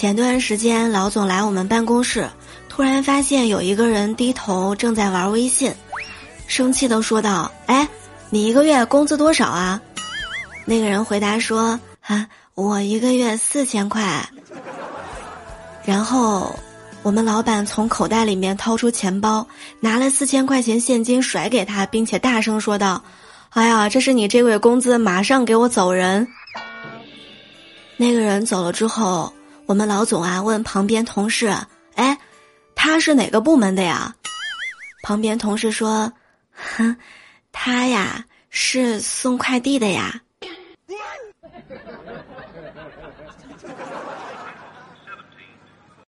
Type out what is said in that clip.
前段时间老总来我们办公室，突然发现有一个人低头正在玩微信，生气的说道：“哎，你一个月工资多少啊？”那个人回答说：“啊，我一个月四千块。”然后，我们老板从口袋里面掏出钱包，拿了四千块钱现金甩给他，并且大声说道：“哎呀，这是你这个月工资，马上给我走人。”那个人走了之后，我们老总啊，问旁边同事诶，他是哪个部门的呀？旁边同事说：哼，他呀是送快递的呀。